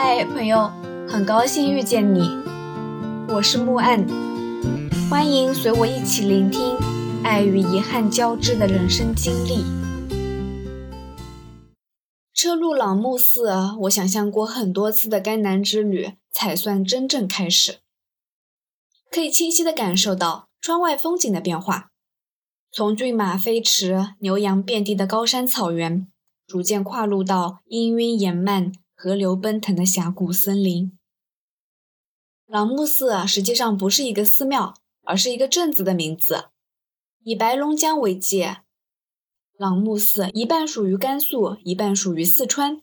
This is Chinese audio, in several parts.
嗨，朋友，很高兴遇见你，我是木岸，欢迎随我一起聆听爱与遗憾交织的人生经历。车路朗木寺，我想象过很多次的甘南之旅才算真正开始，可以清晰地感受到窗外风景的变化，从骏马飞驰、牛羊遍地的高山草原，逐渐跨入到氤氲延漫。河流奔腾的峡谷森林，朗木寺实际上不是一个寺庙，而是一个镇子的名字。以白龙江为界，朗木寺一半属于甘肃，一半属于四川。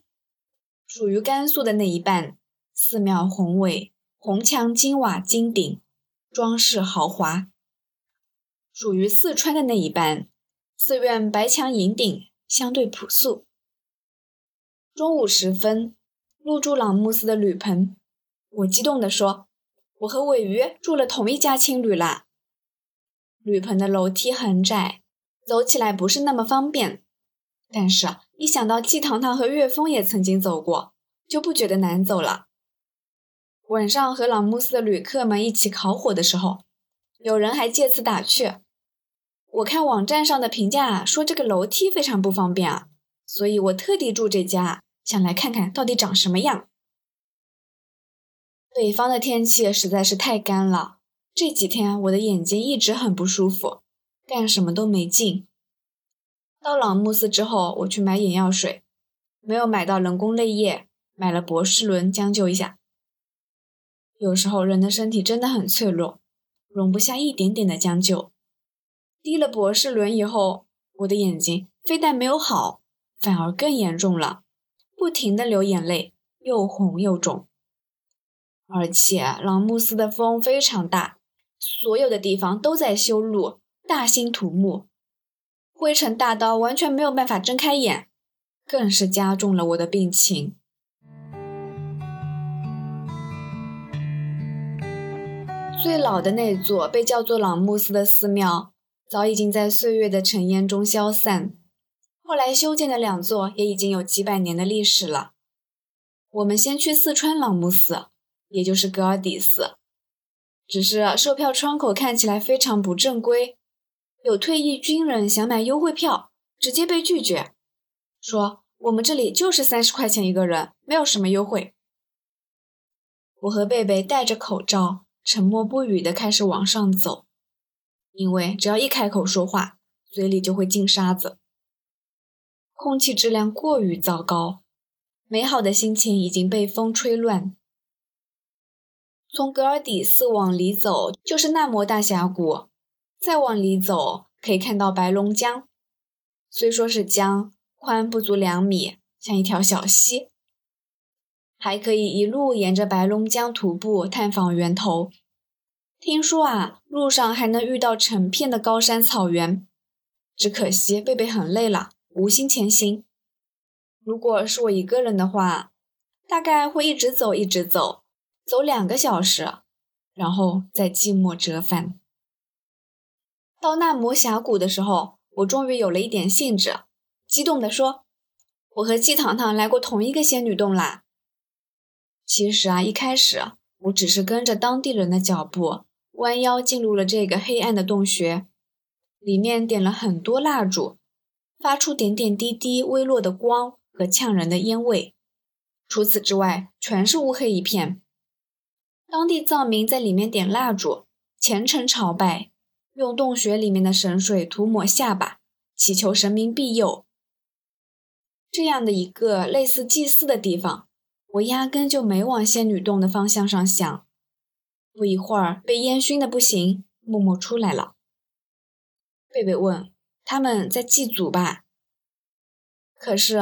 属于甘肃的那一半，寺庙宏伟，红墙金瓦金顶，装饰豪华；属于四川的那一半，寺院白墙银顶，相对朴素。中午时分。入住朗木寺的旅棚，我激动地说：“我和尾鱼住了同一家青旅啦。”旅棚的楼梯很窄，走起来不是那么方便，但是一想到季糖糖和岳峰也曾经走过，就不觉得难走了。晚上和朗木寺的旅客们一起烤火的时候，有人还借此打趣：“我看网站上的评价说这个楼梯非常不方便啊，所以我特地住这家。”想来看看到底长什么样。北方的天气实在是太干了，这几天我的眼睛一直很不舒服，干什么都没劲。到朗木寺之后，我去买眼药水，没有买到人工泪液，买了博士伦将就一下。有时候人的身体真的很脆弱，容不下一点点的将就。滴了博士伦以后，我的眼睛非但没有好，反而更严重了。不停的流眼泪，又红又肿，而且朗木寺的风非常大，所有的地方都在修路，大兴土木，灰尘大到完全没有办法睁开眼，更是加重了我的病情。最老的那座被叫做朗木寺的寺庙，早已经在岁月的尘烟中消散。后来修建的两座也已经有几百年的历史了。我们先去四川朗木寺，也就是格尔底寺。只是售票窗口看起来非常不正规，有退役军人想买优惠票，直接被拒绝，说我们这里就是三十块钱一个人，没有什么优惠。我和贝贝戴着口罩，沉默不语地开始往上走，因为只要一开口说话，嘴里就会进沙子。空气质量过于糟糕，美好的心情已经被风吹乱。从格尔底寺往里走就是纳摩大峡谷，再往里走可以看到白龙江。虽说是江，宽不足两米，像一条小溪。还可以一路沿着白龙江徒步探访源头。听说啊，路上还能遇到成片的高山草原。只可惜贝贝很累了。无心前行。如果是我一个人的话，大概会一直走，一直走，走两个小时，然后再寂寞折返。到纳摩峡谷的时候，我终于有了一点兴致，激动地说：“我和季糖糖来过同一个仙女洞啦。”其实啊，一开始我只是跟着当地人的脚步，弯腰进入了这个黑暗的洞穴，里面点了很多蜡烛。发出点点滴滴微弱的光和呛人的烟味，除此之外全是乌黑一片。当地藏民在里面点蜡烛，虔诚朝拜，用洞穴里面的神水涂抹下巴，祈求神明庇佑。这样的一个类似祭祀的地方，我压根就没往仙女洞的方向上想。不一会儿，被烟熏的不行，默默出来了。贝贝问。他们在祭祖吧？可是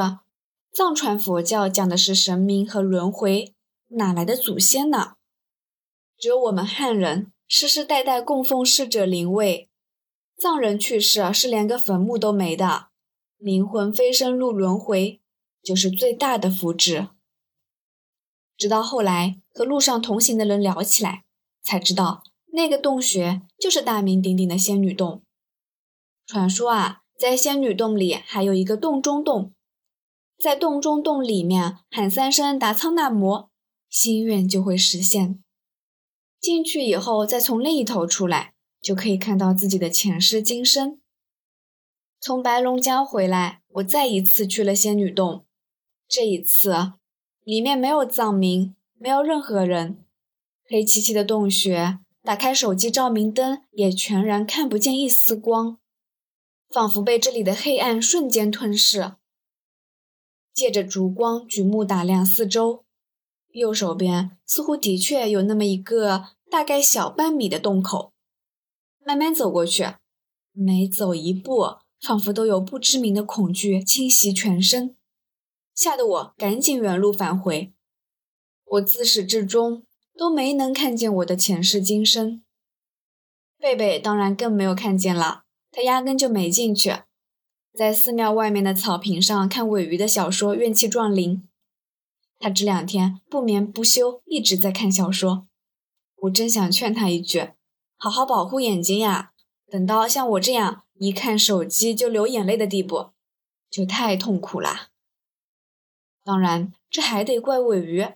藏传佛教讲的是神明和轮回，哪来的祖先呢？只有我们汉人世世代代供奉逝者灵位，藏人去世是连个坟墓都没的，灵魂飞升入轮回就是最大的福祉。直到后来和路上同行的人聊起来，才知道那个洞穴就是大名鼎鼎的仙女洞。传说啊，在仙女洞里还有一个洞中洞，在洞中洞里面喊三声达仓那摩，心愿就会实现。进去以后，再从另一头出来，就可以看到自己的前世今生。从白龙江回来，我再一次去了仙女洞。这一次，里面没有藏民，没有任何人，黑漆漆的洞穴。打开手机照明灯，也全然看不见一丝光，仿佛被这里的黑暗瞬间吞噬。借着烛光，举目打量四周，右手边似乎的确有那么一个大概小半米的洞口。慢慢走过去，每走一步，仿佛都有不知名的恐惧侵袭全身，吓得我赶紧原路返回。我自始至终。都没能看见我的前世今生，贝贝当然更没有看见了，他压根就没进去，在寺庙外面的草坪上看尾鱼的小说《怨气撞铃》。他这两天不眠不休，一直在看小说。我真想劝他一句，好好保护眼睛呀！等到像我这样一看手机就流眼泪的地步，就太痛苦啦。当然，这还得怪尾鱼。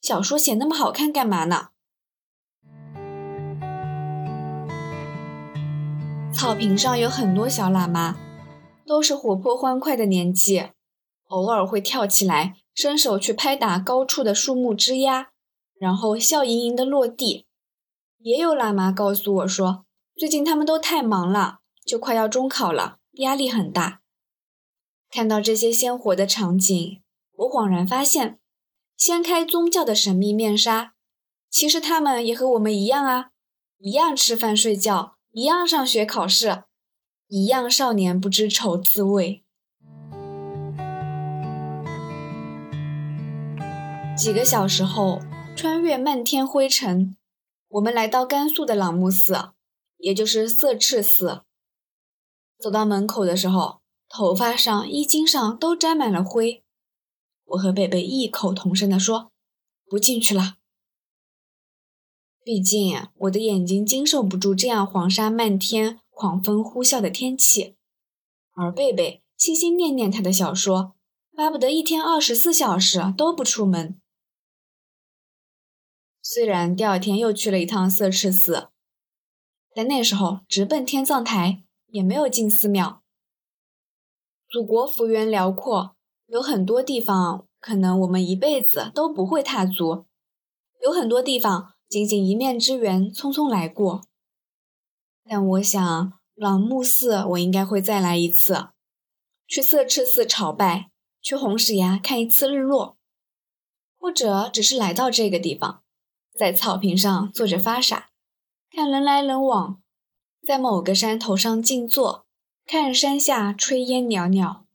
小说写那么好看干嘛呢？草坪上有很多小喇嘛，都是活泼欢快的年纪，偶尔会跳起来，伸手去拍打高处的树木枝丫，然后笑盈盈的落地。也有喇嘛告诉我说，最近他们都太忙了，就快要中考了，压力很大。看到这些鲜活的场景，我恍然发现。掀开宗教的神秘面纱，其实他们也和我们一样啊，一样吃饭睡觉，一样上学考试，一样少年不知愁滋味。几个小时后，穿越漫天灰尘，我们来到甘肃的朗木寺，也就是色赤寺。走到门口的时候，头发上、衣襟上都沾满了灰。我和贝贝异口同声地说：“不进去了。”毕竟我的眼睛经受不住这样黄沙漫天、狂风呼啸的天气，而贝贝心心念念他的小说，巴不得一天二十四小时都不出门。虽然第二天又去了一趟色赤寺，但那时候直奔天葬台，也没有进寺庙。祖国幅员辽阔。有很多地方可能我们一辈子都不会踏足，有很多地方仅仅一面之缘，匆匆来过。但我想，朗木寺我应该会再来一次，去色赤寺朝拜，去红石崖看一次日落，或者只是来到这个地方，在草坪上坐着发傻，看人来人往，在某个山头上静坐，看山下炊烟袅袅。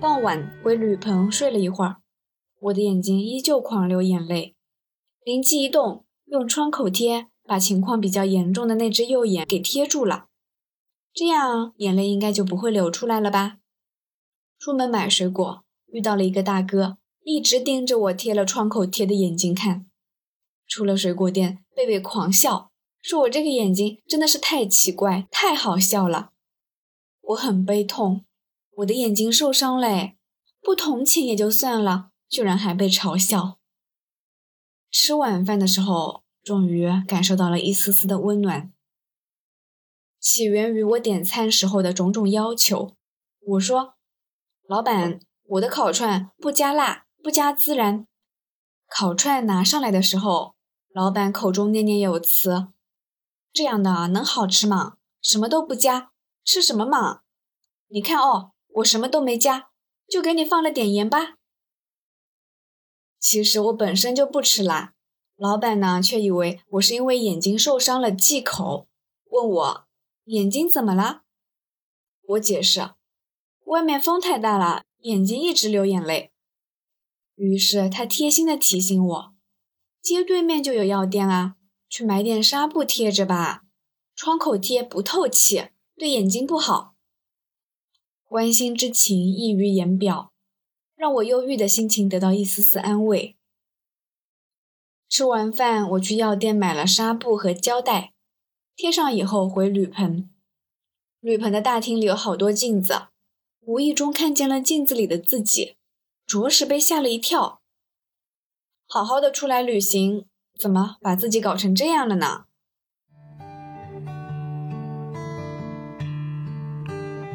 傍晚回旅棚睡了一会儿，我的眼睛依旧狂流眼泪。灵机一动，用创口贴把情况比较严重的那只右眼给贴住了，这样眼泪应该就不会流出来了吧？出门买水果，遇到了一个大哥，一直盯着我贴了创口贴的眼睛看。出了水果店，贝贝狂笑，说我这个眼睛真的是太奇怪，太好笑了。我很悲痛。我的眼睛受伤嘞，不同情也就算了，居然还被嘲笑。吃晚饭的时候，终于感受到了一丝丝的温暖，起源于我点餐时候的种种要求。我说：“老板，我的烤串不加辣，不加孜然。”烤串拿上来的时候，老板口中念念有词：“这样的能好吃吗？什么都不加，吃什么嘛？你看哦。”我什么都没加，就给你放了点盐巴。其实我本身就不吃辣，老板呢却以为我是因为眼睛受伤了忌口，问我眼睛怎么了。我解释，外面风太大了，眼睛一直流眼泪。于是他贴心的提醒我，街对面就有药店啊，去买点纱布贴着吧，创口贴不透气，对眼睛不好。关心之情溢于言表，让我忧郁的心情得到一丝丝安慰。吃完饭，我去药店买了纱布和胶带，贴上以后回铝棚。铝棚的大厅里有好多镜子，无意中看见了镜子里的自己，着实被吓了一跳。好好的出来旅行，怎么把自己搞成这样了呢？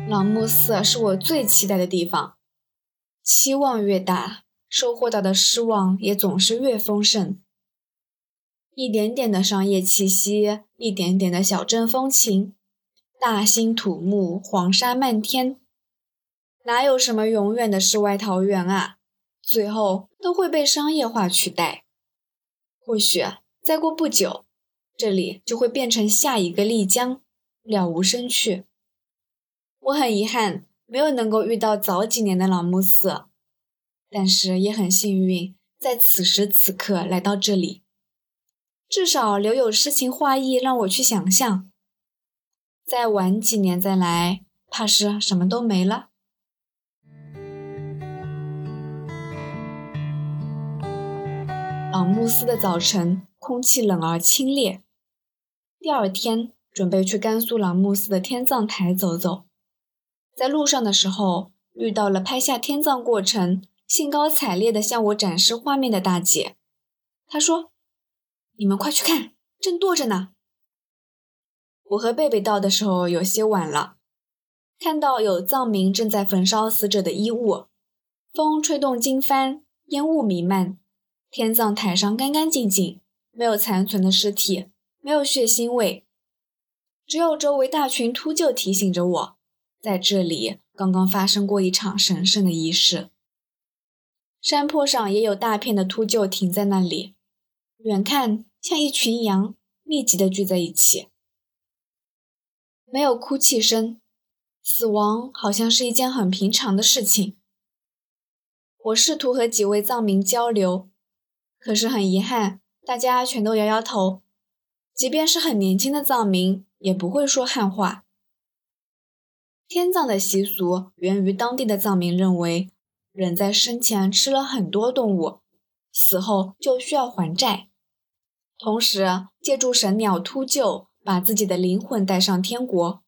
朗木寺是我最期待的地方，期望越大，收获到的失望也总是越丰盛。一点点的商业气息，一点点的小镇风情，大兴土木，黄沙漫天，哪有什么永远的世外桃源啊？最后都会被商业化取代。或许再过不久，这里就会变成下一个丽江，了无生趣。我很遗憾没有能够遇到早几年的朗木寺，但是也很幸运在此时此刻来到这里，至少留有诗情画意让我去想象。再晚几年再来，怕是什么都没了。朗木寺的早晨空气冷而清冽，第二天准备去甘肃朗木寺的天葬台走走。在路上的时候，遇到了拍下天葬过程、兴高采烈地向我展示画面的大姐。她说：“你们快去看，正剁着呢。”我和贝贝到的时候有些晚了，看到有藏民正在焚烧死者的衣物，风吹动经幡，烟雾弥漫。天葬台上干干净净，没有残存的尸体，没有血腥味，只有周围大群秃鹫提醒着我。在这里刚刚发生过一场神圣的仪式。山坡上也有大片的秃鹫停在那里，远看像一群羊密集的聚在一起。没有哭泣声，死亡好像是一件很平常的事情。我试图和几位藏民交流，可是很遗憾，大家全都摇摇头。即便是很年轻的藏民，也不会说汉话。天葬的习俗源于当地的藏民认为，人在生前吃了很多动物，死后就需要还债，同时借助神鸟秃鹫把自己的灵魂带上天国。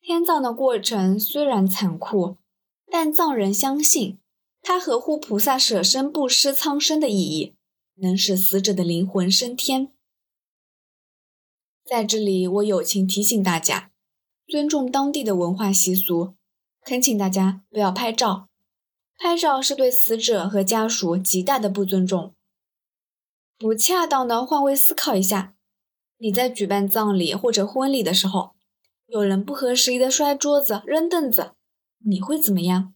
天葬的过程虽然残酷，但藏人相信它合乎菩萨舍身布施苍生的意义，能使死者的灵魂升天。在这里，我友情提醒大家。尊重当地的文化习俗，恳请大家不要拍照。拍照是对死者和家属极大的不尊重。不恰当的换位思考一下：你在举办葬礼或者婚礼的时候，有人不合时宜的摔桌子、扔凳子，你会怎么样？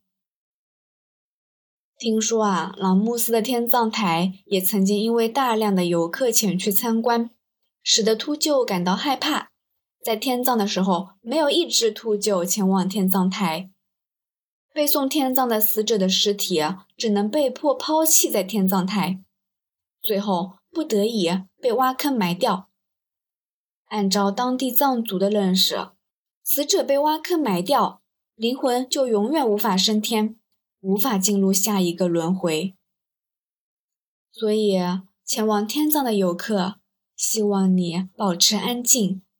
听说啊，朗木寺的天葬台也曾经因为大量的游客前去参观，使得秃鹫感到害怕。在天葬的时候，没有一只秃鹫前往天葬台。被送天葬的死者的尸体只能被迫抛弃在天葬台，最后不得已被挖坑埋掉。按照当地藏族的认识，死者被挖坑埋掉，灵魂就永远无法升天，无法进入下一个轮回。所以，前往天葬的游客，希望你保持安静。